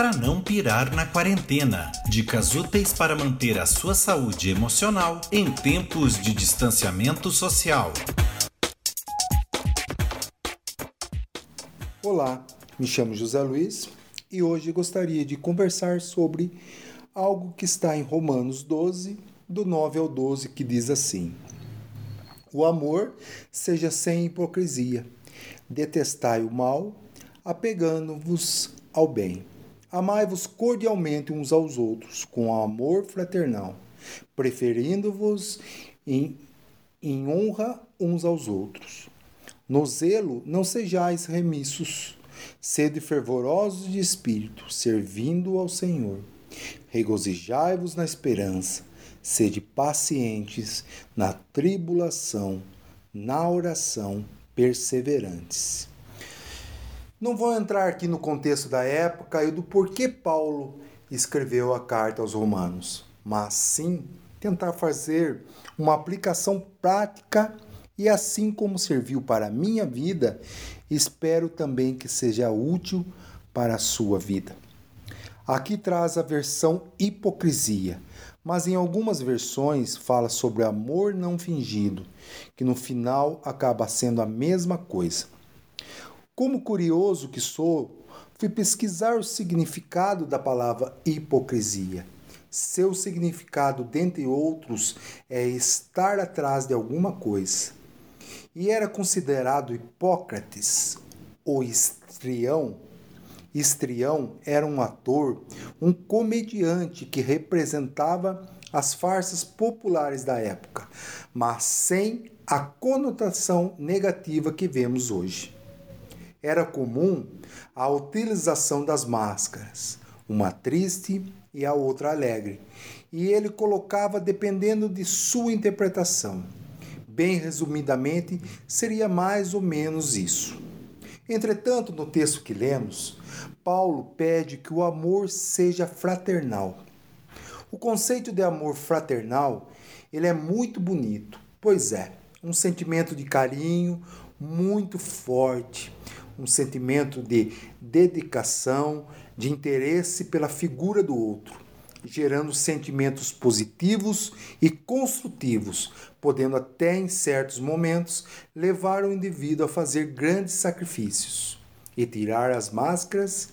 para não pirar na quarentena. Dicas úteis para manter a sua saúde emocional em tempos de distanciamento social. Olá, me chamo José Luiz e hoje gostaria de conversar sobre algo que está em Romanos 12, do 9 ao 12, que diz assim: O amor seja sem hipocrisia, detestai o mal, apegando-vos ao bem. Amai-vos cordialmente uns aos outros, com amor fraternal, preferindo-vos em, em honra uns aos outros. No zelo não sejais remissos, sede fervorosos de espírito, servindo ao Senhor. Regozijai-vos na esperança, sede pacientes na tribulação, na oração, perseverantes. Não vou entrar aqui no contexto da época e do porquê Paulo escreveu a carta aos Romanos, mas sim tentar fazer uma aplicação prática e assim como serviu para a minha vida, espero também que seja útil para a sua vida. Aqui traz a versão hipocrisia, mas em algumas versões fala sobre amor não fingido, que no final acaba sendo a mesma coisa. Como curioso que sou, fui pesquisar o significado da palavra hipocrisia. Seu significado, dentre outros, é estar atrás de alguma coisa. E era considerado Hipócrates, o estrião. Estrião era um ator, um comediante que representava as farsas populares da época, mas sem a conotação negativa que vemos hoje era comum a utilização das máscaras, uma triste e a outra alegre, e ele colocava dependendo de sua interpretação. Bem resumidamente, seria mais ou menos isso. Entretanto, no texto que lemos, Paulo pede que o amor seja fraternal. O conceito de amor fraternal, ele é muito bonito, pois é, um sentimento de carinho muito forte, um sentimento de dedicação, de interesse pela figura do outro, gerando sentimentos positivos e construtivos, podendo até em certos momentos levar o indivíduo a fazer grandes sacrifícios e tirar as máscaras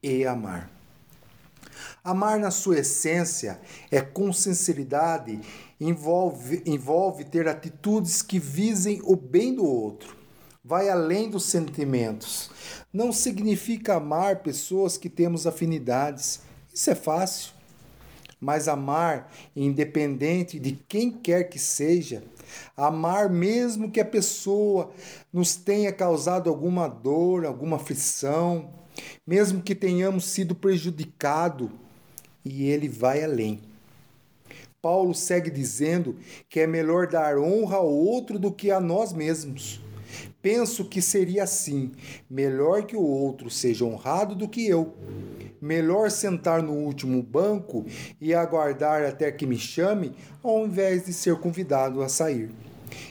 e amar. Amar na sua essência é com sinceridade, envolve, envolve ter atitudes que visem o bem do outro, vai além dos sentimentos. Não significa amar pessoas que temos afinidades. Isso é fácil. Mas amar, independente de quem quer que seja, amar mesmo que a pessoa nos tenha causado alguma dor, alguma aflição, mesmo que tenhamos sido prejudicado, e ele vai além. Paulo segue dizendo que é melhor dar honra ao outro do que a nós mesmos. Penso que seria assim: melhor que o outro seja honrado do que eu. Melhor sentar no último banco e aguardar até que me chame, ao invés de ser convidado a sair.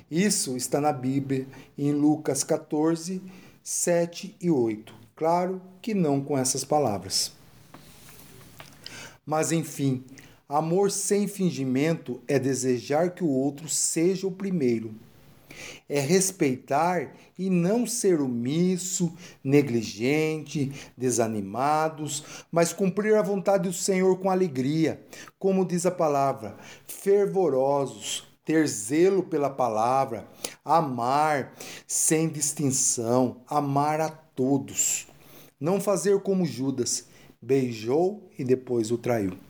Isso está na Bíblia, em Lucas 14, 7 e 8. Claro que não com essas palavras. Mas enfim, amor sem fingimento é desejar que o outro seja o primeiro é respeitar e não ser omisso, negligente, desanimados, mas cumprir a vontade do Senhor com alegria, como diz a palavra, fervorosos, ter zelo pela palavra, amar sem distinção, amar a todos. Não fazer como Judas, beijou e depois o traiu.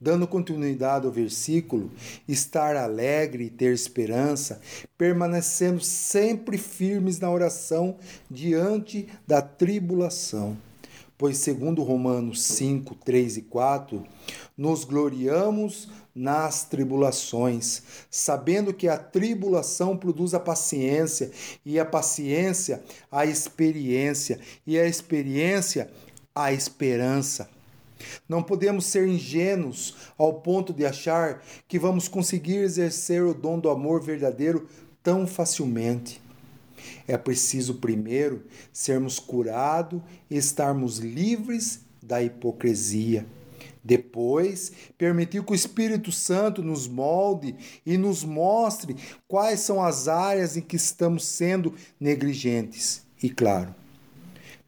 Dando continuidade ao versículo, estar alegre e ter esperança, permanecendo sempre firmes na oração diante da tribulação. Pois, segundo Romanos 5, 3 e 4, nos gloriamos nas tribulações, sabendo que a tribulação produz a paciência, e a paciência a experiência, e a experiência a esperança. Não podemos ser ingênuos ao ponto de achar que vamos conseguir exercer o dom do amor verdadeiro tão facilmente. É preciso primeiro sermos curados e estarmos livres da hipocrisia. Depois, permitir que o Espírito Santo nos molde e nos mostre quais são as áreas em que estamos sendo negligentes. E, claro,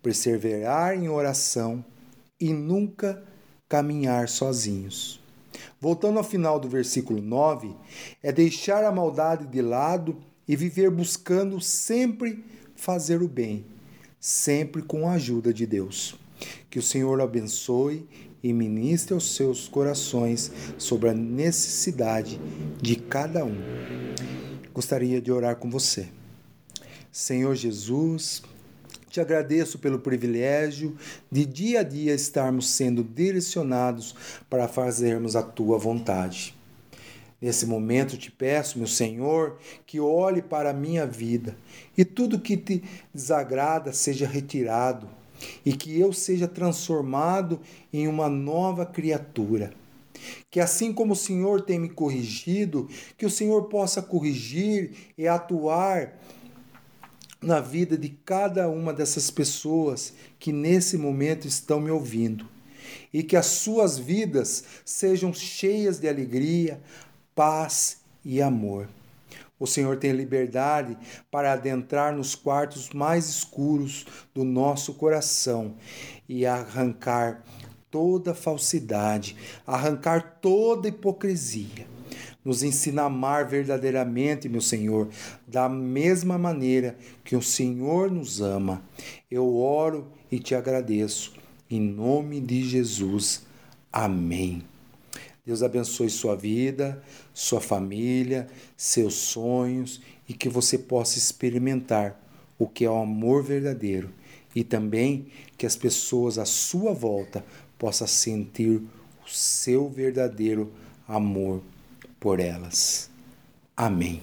perseverar em oração e nunca caminhar sozinhos. Voltando ao final do versículo 9, é deixar a maldade de lado e viver buscando sempre fazer o bem, sempre com a ajuda de Deus. Que o Senhor abençoe e ministre aos seus corações sobre a necessidade de cada um. Gostaria de orar com você. Senhor Jesus, te agradeço pelo privilégio de dia a dia estarmos sendo direcionados para fazermos a tua vontade. Nesse momento te peço, meu Senhor, que olhe para a minha vida e tudo que te desagrada seja retirado e que eu seja transformado em uma nova criatura. Que assim como o Senhor tem me corrigido, que o Senhor possa corrigir e atuar na vida de cada uma dessas pessoas que nesse momento estão me ouvindo. E que as suas vidas sejam cheias de alegria, paz e amor. O Senhor tem liberdade para adentrar nos quartos mais escuros do nosso coração e arrancar toda falsidade, arrancar toda hipocrisia. Nos ensina a amar verdadeiramente, meu Senhor, da mesma maneira que o Senhor nos ama. Eu oro e te agradeço. Em nome de Jesus. Amém. Deus abençoe sua vida, sua família, seus sonhos e que você possa experimentar o que é o amor verdadeiro e também que as pessoas à sua volta possam sentir o seu verdadeiro amor por elas. Amém.